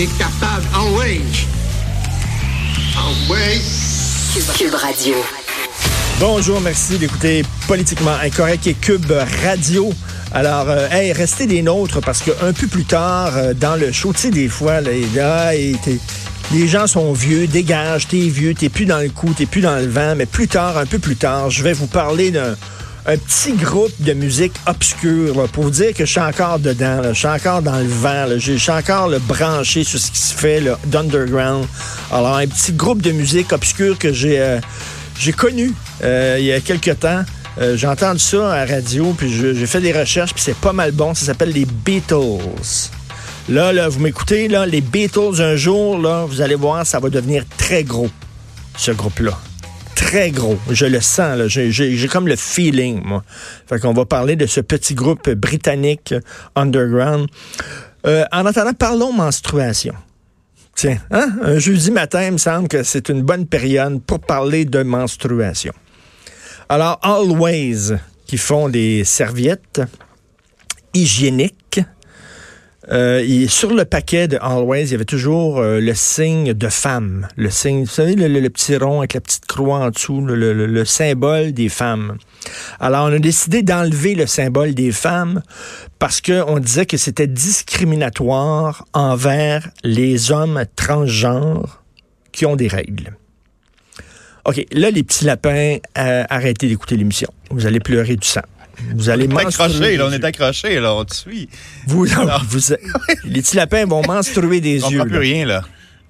T'es capable, en wage. En wage. Cube Radio. Bonjour, merci d'écouter Politiquement Incorrect et Cube Radio. Alors, euh, hey, restez des nôtres parce qu'un peu plus tard, euh, dans le show, tu sais, des fois, là, là et t'es- les gens sont vieux, dégage, t'es vieux, t'es plus dans le coup, t'es plus dans le vent, mais plus tard, un peu plus tard, je vais vous parler d'un un petit groupe de musique obscure pour vous dire que je suis encore dedans, je suis encore dans le vent, je suis encore là, branché sur ce qui se fait d'underground. Alors, un petit groupe de musique obscure que j'ai euh, connu euh, il y a quelques temps. Euh, j'ai entendu ça à la radio, puis j'ai fait des recherches, puis c'est pas mal bon. Ça s'appelle les Beatles. Là, là, vous m'écoutez, là, les Beatles, un jour, là, vous allez voir, ça va devenir très gros, ce groupe-là. Très gros. Je le sens. J'ai, comme le feeling, moi. Va parler de ce petit groupe britannique underground. Euh, en attendant, parlons menstruation. Tiens, hein? un jeudi matin, il me semble que c'est une bonne période pour parler de menstruation. Alors, Always, qui font des serviettes hygiéniques, euh, sur le paquet de Always, il y avait toujours euh, le signe de femme. Le signe, vous savez, le, petit rond avec la petite croix en dessous, le symbole des femmes. Alors, on a décidé d'enlever le symbole des femmes parce qu'on disait que c'était discriminatoire envers les hommes transgenres qui ont des règles. OK, là, les petits lapins, euh, arrêtez d'écouter l'émission. Vous allez pleurer du sang. Vous allez On est accroché, là, on est accroché, là, on te suit. Vous, vous- les petits lapins vont menstruer des On yeux. comprend plus là. rien, là.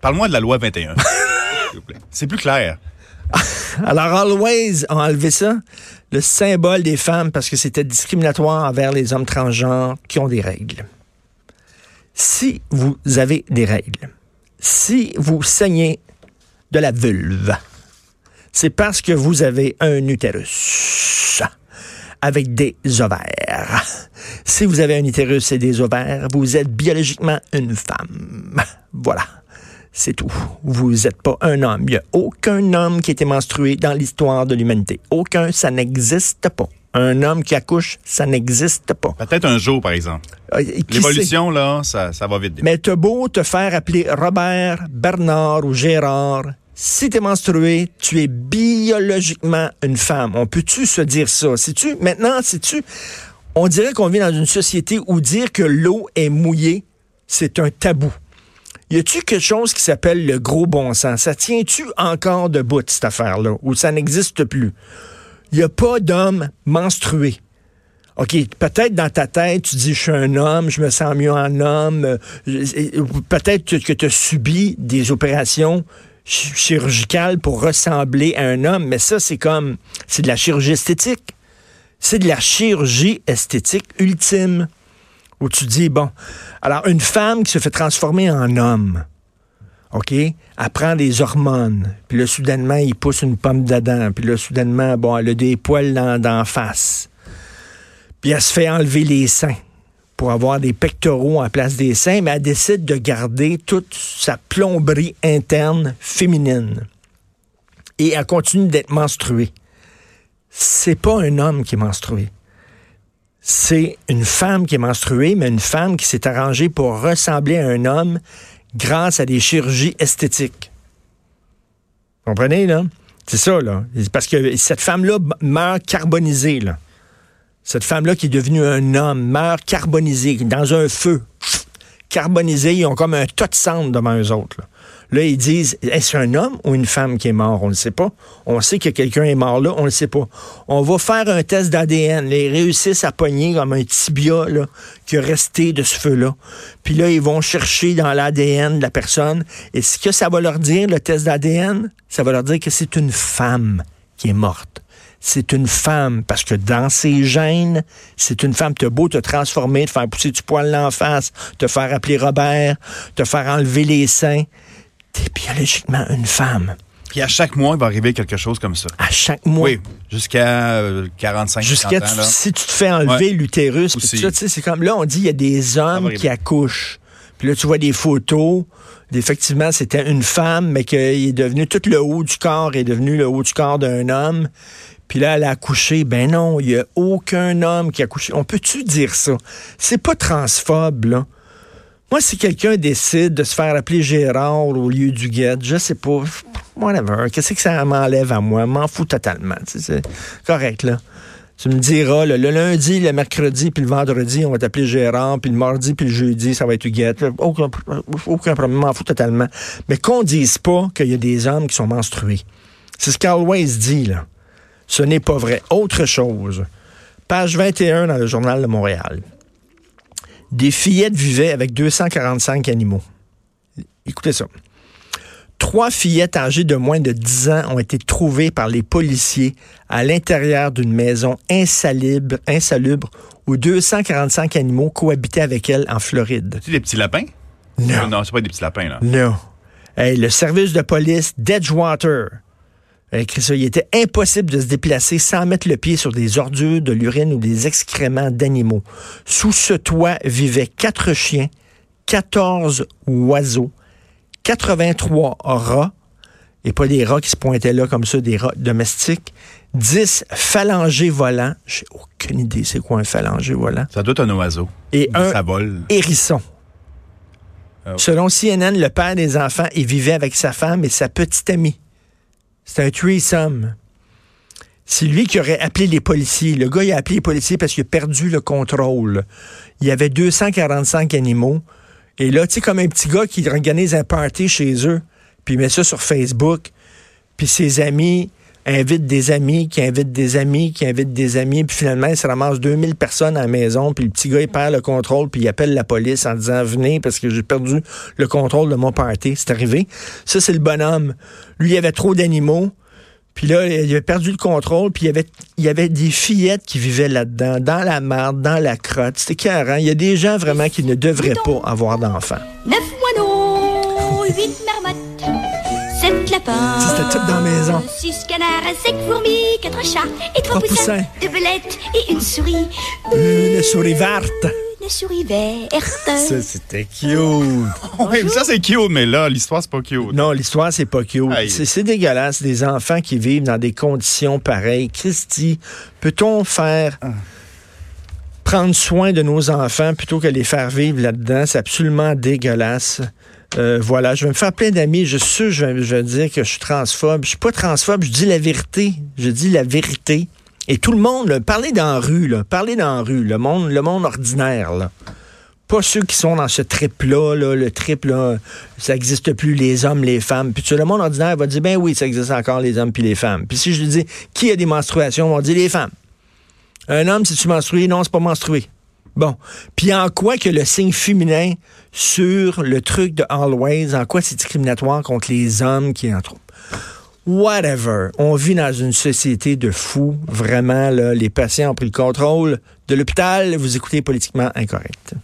Parle-moi de la loi 21. s'il vous plaît. C'est plus clair. Alors, Always ont enlevé ça, le symbole des femmes, parce que c'était discriminatoire envers les hommes transgenres qui ont des règles. Si vous avez des règles, si vous saignez de la vulve, c'est parce que vous avez un utérus avec des ovaires. Si vous avez un utérus et des ovaires, vous êtes biologiquement une femme. Voilà. C'est tout. Vous n'êtes pas un homme. Il n'y a aucun homme qui a été menstrué dans l'histoire de l'humanité. Aucun, ça n'existe pas. Un homme qui accouche, ça n'existe pas. Peut-être un jour, par exemple. Euh? L'évolution, là, ça, ça va vite. Mais t'as beau te faire appeler Robert, Bernard ou Gérard, si t'es menstrué, tu es biologiquement une femme. On peut-tu se dire ça? Si-tu, maintenant, si tu, on dirait qu'on vit dans une société où dire que l'eau est mouillée, c'est un tabou. Y a-tu quelque chose qui s'appelle le gros bon sens? Ça tient-tu encore debout, cette affaire-là, ou ça n'existe plus? Il n'y a pas d'homme menstrué. OK, peut-être dans ta tête, tu dis, je suis un homme, je me sens mieux en homme. euh, Peut-être que tu as subi des opérations ch- chirurgicales pour ressembler à un homme, mais ça, c'est comme, c'est de la chirurgie esthétique. C'est de la chirurgie esthétique ultime. Où tu dis, bon, alors une femme qui se fait transformer en homme, OK? Elle prend des hormones. Puis là, soudainement, il pousse une pomme d'Adam. Puis là, soudainement, bon, elle a des poils dans, d'en face. Puis elle se fait enlever les seins pour avoir des pectoraux en place des seins, mais elle décide de garder toute sa plomberie interne féminine. Et elle continue d'être menstruée. C'est pas un homme qui est menstrué. C'est une femme qui est menstruée, mais une femme qui s'est arrangée pour ressembler à un homme grâce à des chirurgies esthétiques. Vous comprenez, là? C'est ça, là. Parce que cette femme-là meurt carbonisée, là. Cette femme-là qui est devenue un homme meurt carbonisée, dans un feu. Carbonisé, ils ont comme un tas de cendres devant eux autres. Là, Là, ils disent, est-ce un homme ou une femme qui est mort? On ne sait pas. On sait que quelqu'un est mort là, on ne le sait pas. On va faire un test d'ADN. Ils réussissent à pogner comme un tibia là, qui est resté de ce feu-là. Puis là, ils vont chercher dans l'ADN de la personne. Et ce que ça va leur dire, le test d'ADN, ça va leur dire que c'est une femme qui est morte. C'est une femme. Parce que dans ses gènes, c'est une femme. T'as beau te transformer, te faire pousser du poil en face, te faire appeler Robert, te faire enlever les seins. T'es biologiquement une femme. Puis à chaque mois, il va arriver quelque chose comme ça. À chaque mois. Oui, jusqu'à euh, 45 Jusqu'à 50 ans. tu- Là. si tu te fais enlever Ouais. l'utérus, puis ça, tu sais, c'est comme là on dit il y a des hommes qui accouchent. Puis là tu vois des photos, effectivement c'était une femme mais qu'il est devenu tout le haut du corps est devenu le haut du corps d'un homme. Puis là elle a accouché, ben non, il y a aucun homme qui a accouché. On peut-tu dire ça? C'est pas transphobe là. Moi, si quelqu'un décide de se faire appeler Gérard au lieu du guette, je sais pas, whatever, qu'est-ce que ça m'enlève à moi? M'en fous totalement. C'est correct, là. Tu me diras, le lundi, le mercredi, puis le vendredi, on va t'appeler Gérard, puis le mardi, puis le jeudi, ça va être Huguette. Aucun, aucun problème, m'en fous totalement. Mais qu'on dise pas qu'il y a des hommes qui sont menstrués. C'est ce qu'Always dit, là. Ce n'est pas vrai. Autre chose. Page 21 dans le Journal de Montréal. Des fillettes vivaient avec 245 animaux. Écoutez ça. Trois fillettes âgées de moins de 10 ans ont été trouvées par les policiers à l'intérieur d'une maison insalubre, insalubre où 245 animaux cohabitaient avec elles en Floride. Tu des petits lapins? Non. Non, c'est pas des petits lapins, là. Non. Hey, le service de police d'Edgewater écrit ça. Il était impossible de se déplacer sans mettre le pied sur des ordures, de l'urine ou des excréments d'animaux. Sous ce toit vivaient quatre chiens, 14 oiseaux, 83 rats, et pas des rats qui se pointaient là comme ça, des rats domestiques, 10 phalangés volants. J'ai aucune idée c'est quoi un phalangé volant. Ça doit être un oiseau. Et un Ça vole. hérisson. Ah. Selon CNN, le père des enfants, il vivait avec sa femme et sa petite amie. C'est un threesome. C'est lui qui aurait appelé les policiers. Le gars, il a appelé les policiers parce qu'il a perdu le contrôle. Il y avait 245 animaux. Et là, tu sais, comme un petit gars qui organise un party chez eux, puis il met ça sur Facebook, puis ses amis invitent des amis, qui invitent des amis, qui invitent des amis, puis finalement, il se ramasse 2000 personnes à la maison, puis le petit gars, il perd le contrôle, puis il appelle la police en disant « Venez, parce que j'ai perdu le contrôle de mon party. » C'est arrivé. Ça, c'est le bonhomme. Lui, il avait trop d'animaux, puis là, il avait perdu le contrôle, puis il y avait, il y avait des fillettes qui vivaient là-dedans, dans la marde, dans la crotte. C'était carré. Il y a des gens vraiment qui ne devraient pas avoir d'enfants. Lapins. Ça, c'était tout dans la maison. Six canards, cinq fourmis, quatre chats et trois, Trois poussins. poussins, deux belettes et une souris. Une souris verte. Une souris verte. Ça, c'était cute. Oui, ça, c'est cute, mais là, l'histoire, c'est pas cute. Non, l'histoire, c'est pas cute. C'est c'est dégueulasse, des enfants qui vivent dans des conditions pareilles. Christy, peut-on faire prendre soin de nos enfants plutôt que les faire vivre là-dedans? C'est absolument dégueulasse. Euh, voilà, je vais me faire plein d'amis. Je suis je vais, je vais dire que je suis transphobe. Je suis pas transphobe, je dis la vérité. Je dis la vérité. Et tout le monde, là, parlez dans la rue, là, parlez dans la rue, le monde, le monde ordinaire, là. Pas ceux qui sont dans ce trip-là, là, le trip, là, ça n'existe plus, les hommes, les femmes. Puis tu le monde ordinaire va dire, ben oui, ça existe encore, les hommes puis les femmes. Puis si je lui dis, qui a des menstruations, on va dire les femmes. Un homme, si tu menstrues, non, c'est pas menstrué. Bon. Puis en quoi que le signe féminin sur le truc de Always, en quoi c'est discriminatoire contre les hommes qui en trouvent? Whatever. On vit dans une société de fous. Vraiment, là, les patients ont pris le contrôle de l'hôpital. Vous écoutez politiquement incorrect.